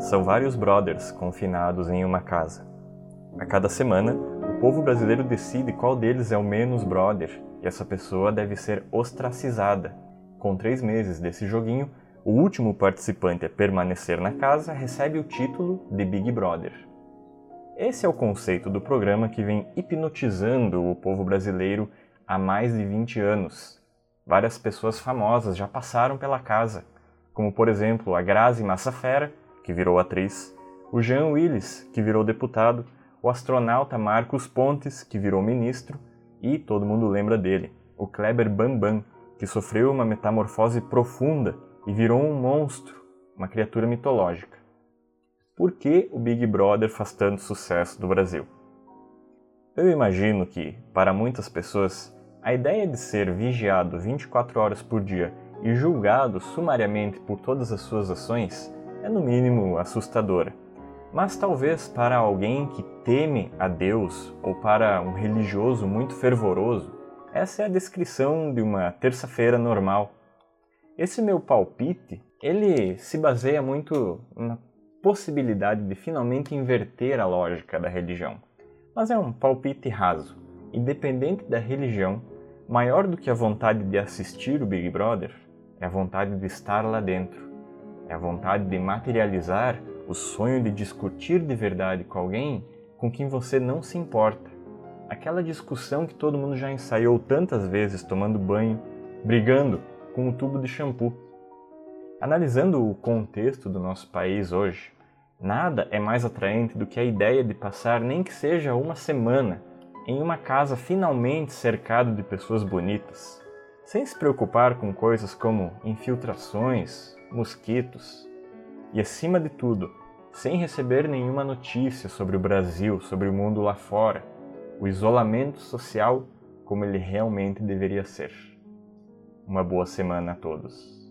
São vários brothers confinados em uma casa. A cada semana, o povo brasileiro decide qual deles é o menos brother e essa pessoa deve ser ostracizada. Com três meses desse joguinho, o último participante a permanecer na casa recebe o título de Big Brother. Esse é o conceito do programa que vem hipnotizando o povo brasileiro há mais de 20 anos. Várias pessoas famosas já passaram pela casa, como por exemplo a Grazi Massafera, que virou atriz, o Jean Willis, que virou deputado, o astronauta Marcos Pontes, que virou ministro, e todo mundo lembra dele, o Kleber Bambam, que sofreu uma metamorfose profunda e virou um monstro, uma criatura mitológica. Por que o Big Brother faz tanto sucesso no Brasil? Eu imagino que, para muitas pessoas, a ideia de ser vigiado 24 horas por dia e julgado sumariamente por todas as suas ações é no mínimo assustadora. Mas talvez para alguém que teme a Deus ou para um religioso muito fervoroso, essa é a descrição de uma terça-feira normal. Esse meu palpite, ele se baseia muito na possibilidade de finalmente inverter a lógica da religião. Mas é um palpite raso. Independente da religião, maior do que a vontade de assistir o Big Brother é a vontade de estar lá dentro é a vontade de materializar o sonho de discutir de verdade com alguém com quem você não se importa. Aquela discussão que todo mundo já ensaiou tantas vezes tomando banho, brigando com um tubo de shampoo. Analisando o contexto do nosso país hoje, nada é mais atraente do que a ideia de passar nem que seja uma semana em uma casa finalmente cercado de pessoas bonitas, sem se preocupar com coisas como infiltrações, mosquitos e, acima de tudo, sem receber nenhuma notícia sobre o Brasil, sobre o mundo lá fora, o isolamento social como ele realmente deveria ser. Uma boa semana a todos.